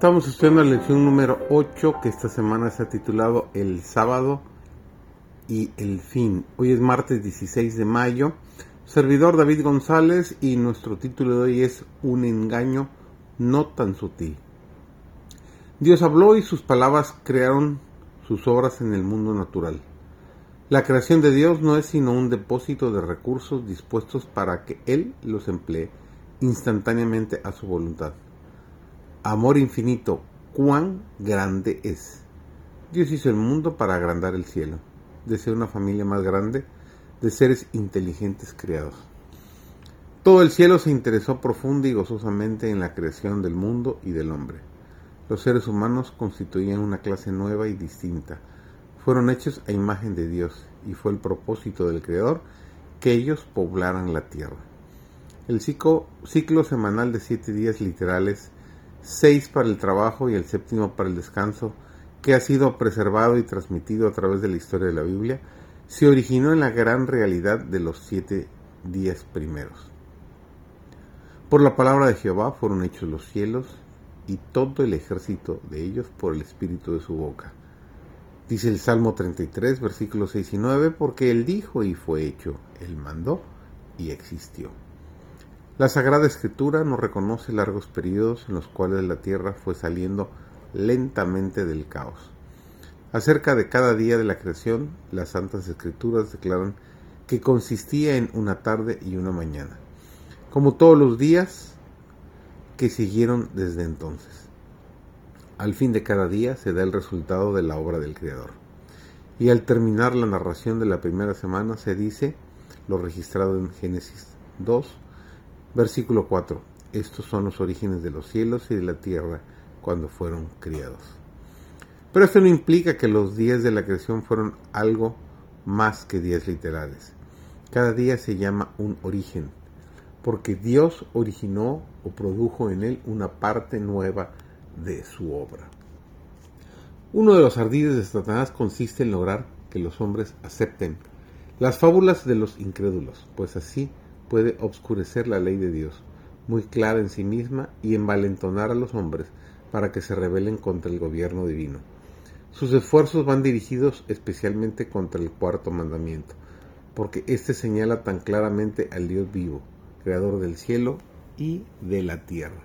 Estamos estudiando la lección número 8 que esta semana se ha titulado El sábado y el fin. Hoy es martes 16 de mayo. Servidor David González y nuestro título de hoy es Un engaño no tan sutil. Dios habló y sus palabras crearon sus obras en el mundo natural. La creación de Dios no es sino un depósito de recursos dispuestos para que Él los emplee instantáneamente a su voluntad. Amor infinito, cuán grande es. Dios hizo el mundo para agrandar el cielo. Desea una familia más grande de seres inteligentes creados. Todo el cielo se interesó profunda y gozosamente en la creación del mundo y del hombre. Los seres humanos constituían una clase nueva y distinta. Fueron hechos a imagen de Dios y fue el propósito del Creador que ellos poblaran la tierra. El ciclo, ciclo semanal de siete días literales seis para el trabajo y el séptimo para el descanso, que ha sido preservado y transmitido a través de la historia de la Biblia, se originó en la gran realidad de los siete días primeros. Por la palabra de Jehová fueron hechos los cielos y todo el ejército de ellos por el espíritu de su boca. Dice el Salmo 33, versículos 6 y 9, porque él dijo y fue hecho, él mandó y existió. La Sagrada Escritura nos reconoce largos periodos en los cuales la tierra fue saliendo lentamente del caos. Acerca de cada día de la creación, las Santas Escrituras declaran que consistía en una tarde y una mañana, como todos los días que siguieron desde entonces. Al fin de cada día se da el resultado de la obra del Creador. Y al terminar la narración de la primera semana se dice lo registrado en Génesis 2, Versículo 4. Estos son los orígenes de los cielos y de la tierra cuando fueron criados. Pero esto no implica que los días de la creación fueron algo más que días literales. Cada día se llama un origen, porque Dios originó o produjo en él una parte nueva de su obra. Uno de los ardides de Satanás consiste en lograr que los hombres acepten las fábulas de los incrédulos, pues así puede obscurecer la ley de Dios, muy clara en sí misma, y envalentonar a los hombres para que se rebelen contra el gobierno divino. Sus esfuerzos van dirigidos especialmente contra el cuarto mandamiento, porque éste señala tan claramente al Dios vivo, creador del cielo y de la tierra.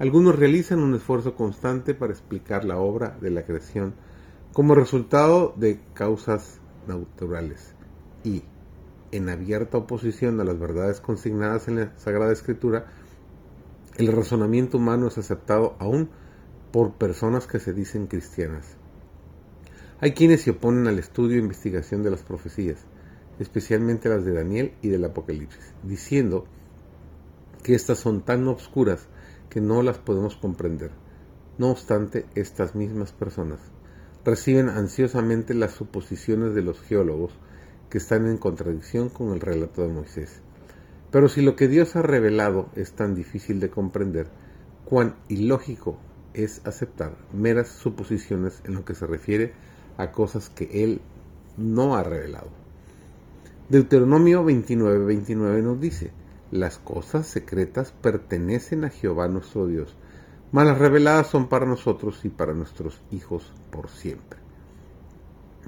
Algunos realizan un esfuerzo constante para explicar la obra de la creación como resultado de causas naturales y, en abierta oposición a las verdades consignadas en la Sagrada Escritura, el razonamiento humano es aceptado aún por personas que se dicen cristianas. Hay quienes se oponen al estudio e investigación de las profecías, especialmente las de Daniel y del Apocalipsis, diciendo que éstas son tan obscuras que no las podemos comprender. No obstante, estas mismas personas reciben ansiosamente las suposiciones de los geólogos que están en contradicción con el relato de Moisés. Pero si lo que Dios ha revelado es tan difícil de comprender, cuán ilógico es aceptar meras suposiciones en lo que se refiere a cosas que Él no ha revelado. Deuteronomio 29:29 29 nos dice, las cosas secretas pertenecen a Jehová nuestro Dios, mas las reveladas son para nosotros y para nuestros hijos por siempre.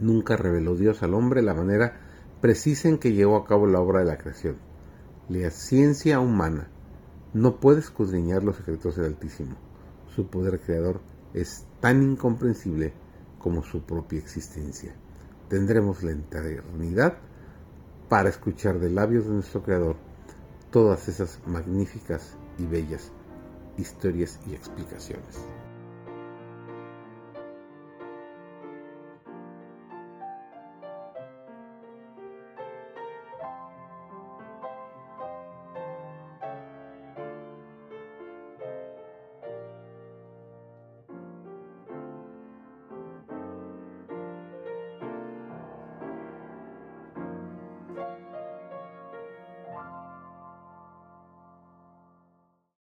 Nunca reveló Dios al hombre la manera precisa que llevó a cabo la obra de la creación. La ciencia humana no puede escudriñar los secretos del Altísimo. Su poder creador es tan incomprensible como su propia existencia. Tendremos la eternidad para escuchar de labios de nuestro Creador todas esas magníficas y bellas historias y explicaciones.